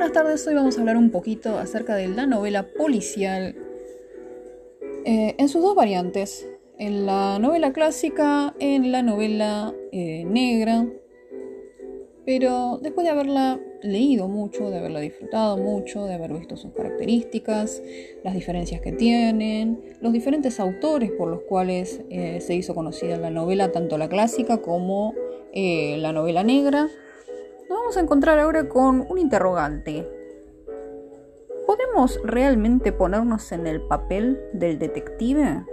Buenas tardes, hoy vamos a hablar un poquito acerca de la novela policial. Eh, en sus dos variantes, en la novela clásica, en la novela eh, negra, pero después de haberla leído mucho, de haberla disfrutado mucho, de haber visto sus características, las diferencias que tienen, los diferentes autores por los cuales eh, se hizo conocida la novela, tanto la clásica como la novela negra, vamos a encontrar ahora con un interrogante. ¿Podemos realmente ponernos en el papel del detective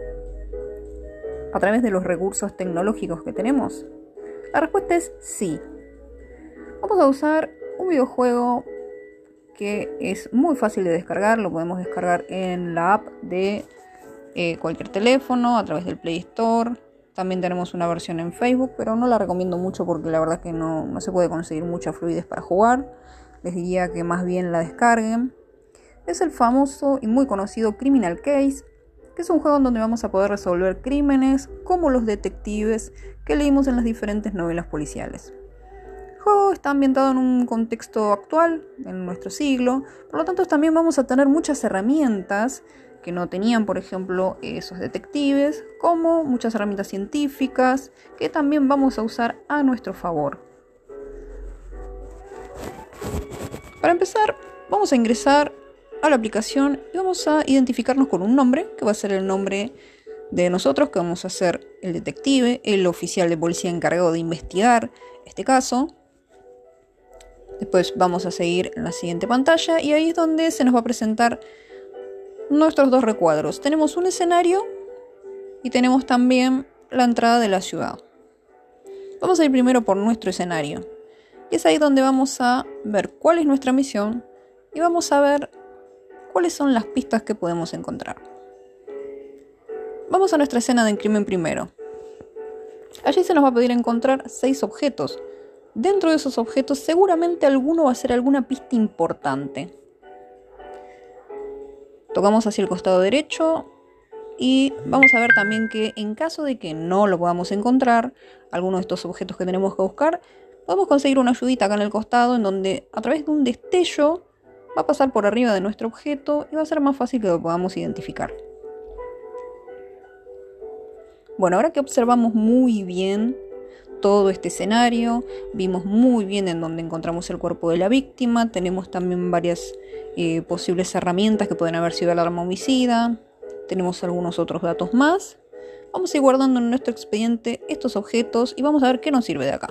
a través de los recursos tecnológicos que tenemos? La respuesta es sí. Vamos a usar un videojuego que es muy fácil de descargar, lo podemos descargar en la app de eh, cualquier teléfono, a través del Play Store, también tenemos una versión en Facebook, pero no la recomiendo mucho porque la verdad es que no, se puede conseguir mucha fluidez para jugar. Les diría que más bien la descarguen. Es el famoso y muy conocido Criminal Case, que es un juego en donde vamos a poder resolver crímenes como los detectives que leímos en las diferentes novelas policiales. El juego está ambientado en un contexto actual, en nuestro siglo, por lo tanto también vamos a tener muchas herramientas que no tenían, por ejemplo, esos detectives, como muchas herramientas científicas que también vamos a usar a nuestro favor. Para empezar, vamos a ingresar a la aplicación y vamos a identificarnos con un nombre, que va a ser el nombre de nosotros, que vamos a ser el detective, el oficial de policía encargado de investigar este caso. Después vamos a seguir en la siguiente pantalla y ahí es donde se nos va a presentar nuestros dos recuadros. Tenemos un escenario y tenemos también la entrada de la ciudad. Vamos a ir primero por nuestro escenario. Y es ahí donde vamos a ver cuál es nuestra misión y vamos a ver cuáles son las pistas que podemos encontrar. Vamos a nuestra escena de crimen primero. Allí se nos va a pedir encontrar seis objetos. Dentro de esos objetos seguramente alguno va a ser alguna pista importante. Tocamos hacia el costado derecho y vamos a ver también que en caso de que no lo podamos encontrar, alguno de estos objetos que tenemos que buscar, podemos conseguir una ayudita acá en el costado en donde a través de un destello va a pasar por arriba de nuestro objeto y va a ser más fácil que lo podamos identificar. Bueno, ahora que observamos muy bien todo este escenario, vimos muy bien en dónde encontramos el cuerpo de la víctima, tenemos también varias posibles herramientas que pueden haber sido el arma homicida, tenemos algunos otros datos más. Vamos a ir guardando en nuestro expediente estos objetos y vamos a ver qué nos sirve de acá.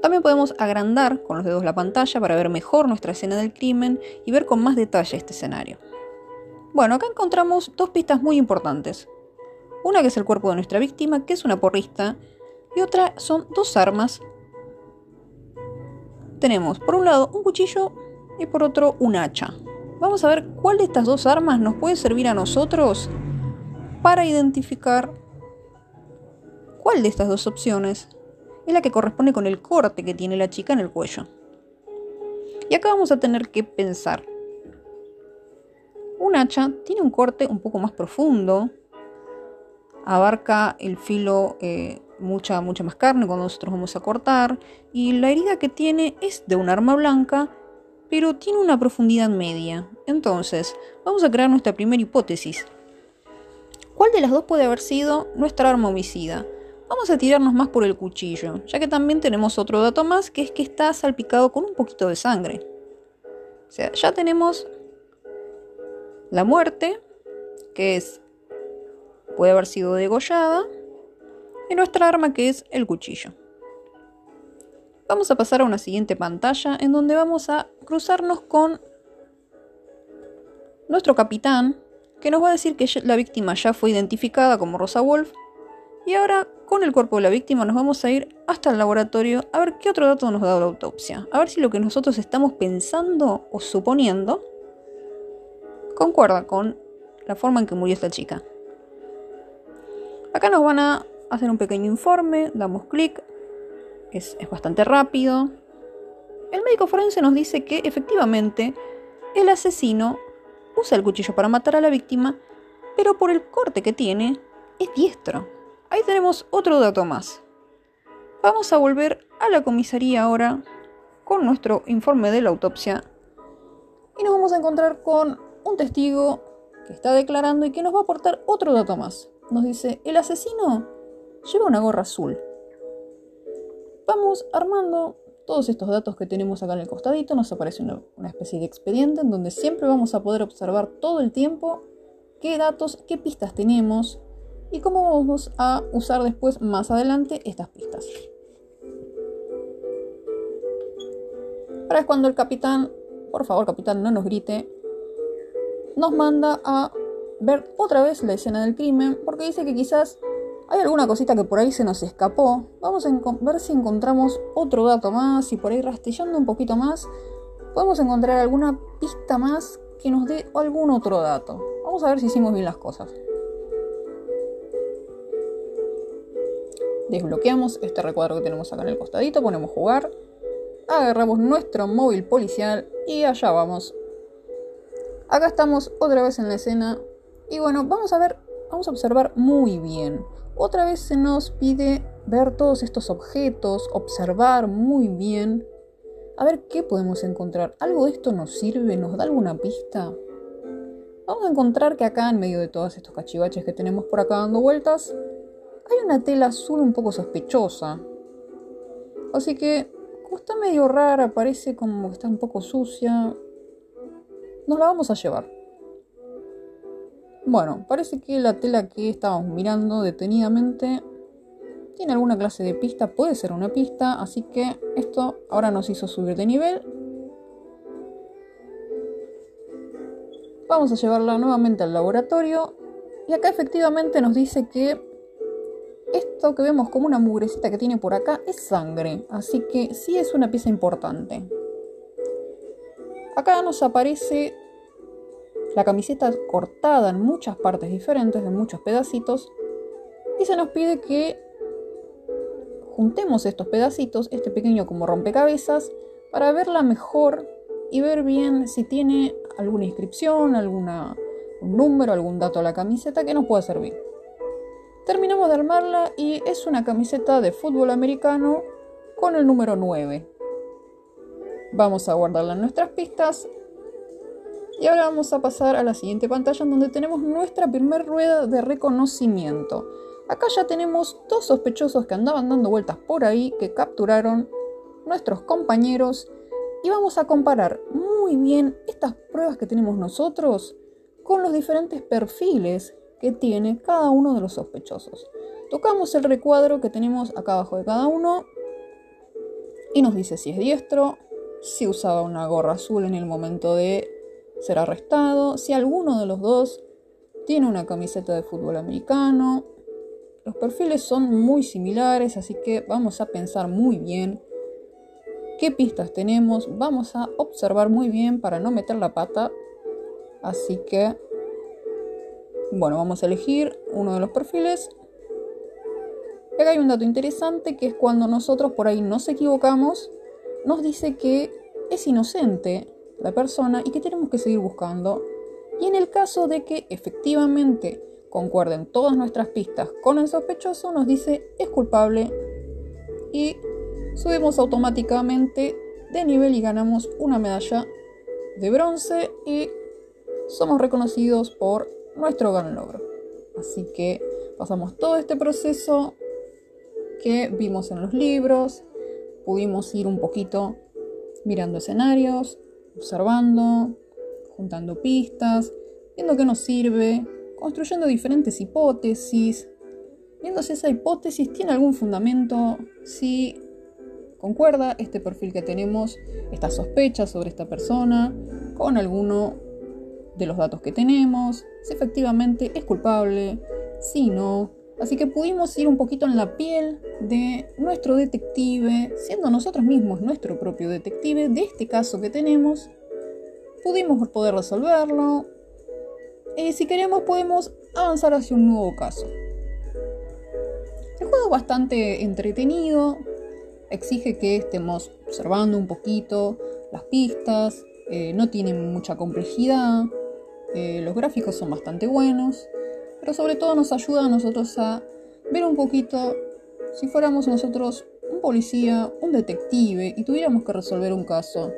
También podemos agrandar con los dedos la pantalla para ver mejor nuestra escena del crimen y ver con más detalle este escenario. Bueno, acá encontramos dos pistas muy importantes. Una que es el cuerpo de nuestra víctima, que es una porrista, y otra son dos armas. Tenemos por un lado un cuchillo y por otro un hacha. Vamos a ver cuál de estas dos armas nos puede servir a nosotros para identificar cuál de estas dos opciones es la que corresponde con el corte que tiene la chica en el cuello. Y acá vamos a tener que pensar. Un hacha tiene un corte un poco más profundo, abarca el filo eh, mucha, mucha más carne cuando nosotros vamos a cortar, y la herida que tiene es de un arma blanca pero tiene una profundidad media. Entonces, vamos a crear nuestra primera hipótesis. ¿Cuál de las dos puede haber sido nuestra arma homicida? Vamos a tirarnos más por el cuchillo, ya que también tenemos otro dato más, que es que está salpicado con un poquito de sangre. O sea, ya tenemos la muerte, que es puede haber sido degollada, y nuestra arma, que es el cuchillo. Vamos a pasar a una siguiente pantalla en donde vamos a cruzarnos con nuestro capitán, que nos va a decir que la víctima ya fue identificada como Rosa Wolf. Y ahora, con el cuerpo de la víctima, nos vamos a ir hasta el laboratorio a ver qué otro dato nos da la autopsia. A ver si lo que nosotros estamos pensando o suponiendo concuerda con la forma en que murió esta chica. Acá nos van a hacer un pequeño informe, damos clic, es, bastante rápido. El médico forense nos dice que efectivamente el asesino usa el cuchillo para matar a la víctima, pero por el corte que tiene, es diestro. Ahí tenemos otro dato más. Vamos a volver a la comisaría ahora con nuestro informe de la autopsia y nos vamos a encontrar con un testigo que está declarando y que nos va a aportar otro dato más. Nos dice, el asesino lleva una gorra azul. Vamos armando todos estos datos que tenemos acá en el costadito, nos aparece una, especie de expediente en donde siempre vamos a poder observar todo el tiempo qué datos, qué pistas tenemos y cómo vamos a usar después más adelante estas pistas. Ahora es cuando el capitán, por favor capitán no nos grite, nos manda a ver otra vez la escena del crimen porque dice que quizás hay alguna cosita que por ahí se nos escapó. Vamos a ver si encontramos otro dato más y por ahí rastillando un poquito más podemos encontrar alguna pista más que nos dé algún otro dato. Vamos a ver si hicimos bien las cosas. Desbloqueamos este recuadro que tenemos acá en el costadito, ponemos jugar, agarramos nuestro móvil policial y allá vamos. Acá estamos otra vez en la escena y bueno, vamos a ver, vamos a observar muy bien. Otra vez se nos pide ver todos estos objetos, observar muy bien, a ver qué podemos encontrar. ¿Algo de esto nos sirve? ¿Nos da alguna pista? Vamos a encontrar que acá, en medio de todos estos cachivaches que tenemos por acá dando vueltas, hay una tela azul un poco sospechosa. Así que, como está medio rara, parece como que está un poco sucia, nos la vamos a llevar. Bueno, parece que la tela que estábamos mirando detenidamente tiene alguna clase de pista, puede ser una pista, así que esto ahora nos hizo subir de nivel. Vamos a llevarla nuevamente al laboratorio y acá efectivamente nos dice que esto que vemos como una mugrecita que tiene por acá es sangre, así que sí es una pieza importante. Acá nos aparece la camiseta cortada en muchas partes diferentes, en muchos pedacitos, y se nos pide que juntemos estos pedacitos, este pequeño como rompecabezas, para verla mejor y ver bien si tiene alguna inscripción, alguna, un número, algún dato a la camiseta que nos pueda servir. Terminamos de armarla y es una camiseta de fútbol americano con el número 9. Vamos a guardarla en nuestras pistas. Y ahora vamos a pasar a la siguiente pantalla donde tenemos nuestra primera rueda de reconocimiento. Acá ya tenemos dos sospechosos que andaban dando vueltas por ahí que capturaron nuestros compañeros y vamos a comparar muy bien estas pruebas que tenemos nosotros con los diferentes perfiles que tiene cada uno de los sospechosos. Tocamos el recuadro que tenemos acá abajo de cada uno y nos dice si es diestro, si usaba una gorra azul en el momento de ser arrestado, si alguno de los dos tiene una camiseta de fútbol americano. Los perfiles son muy similares, así que vamos a pensar muy bien qué pistas tenemos, vamos a observar muy bien para no meter la pata. Así que bueno, vamos a elegir uno de los perfiles. Y acá hay un dato interesante que es cuando nosotros por ahí nos equivocamos, nos dice que es inocente la persona y que tenemos que seguir buscando. Y en el caso de que efectivamente concuerden todas nuestras pistas con el sospechoso, nos dice es culpable y subimos automáticamente de nivel y ganamos una medalla de bronce y somos reconocidos por nuestro gran logro. Así que pasamos todo este proceso que vimos en los libros, pudimos ir un poquito mirando escenarios, observando, juntando pistas, viendo qué nos sirve, construyendo diferentes hipótesis, viendo si esa hipótesis tiene algún fundamento, si concuerda este perfil que tenemos, esta sospecha sobre esta persona, con alguno de los datos que tenemos, si efectivamente es culpable, si no. Así que pudimos ir un poquito en la piel de nuestro detective, siendo nosotros mismos nuestro propio detective de este caso que tenemos. Pudimos poder resolverlo. Y si queremos podemos avanzar hacia un nuevo caso. El juego es bastante entretenido, exige que estemos observando un poquito las pistas, eh, no tiene mucha complejidad, eh, los gráficos son bastante buenos, pero sobre todo nos ayuda a nosotros a ver un poquito, si fuéramos nosotros un policía, un detective y tuviéramos que resolver un caso,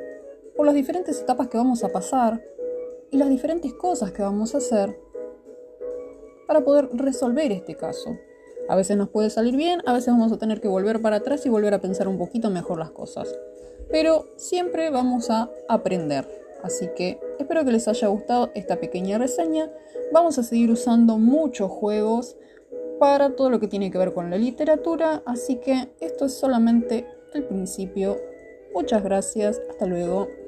por las diferentes etapas que vamos a pasar y las diferentes cosas que vamos a hacer para poder resolver este caso. A veces nos puede salir bien, a veces vamos a tener que volver para atrás y volver a pensar un poquito mejor las cosas. Pero siempre vamos a aprender. Así que espero que les haya gustado esta pequeña reseña. Vamos a seguir usando muchos juegos para todo lo que tiene que ver con la literatura. Así que esto es solamente el principio. Muchas gracias. Hasta luego.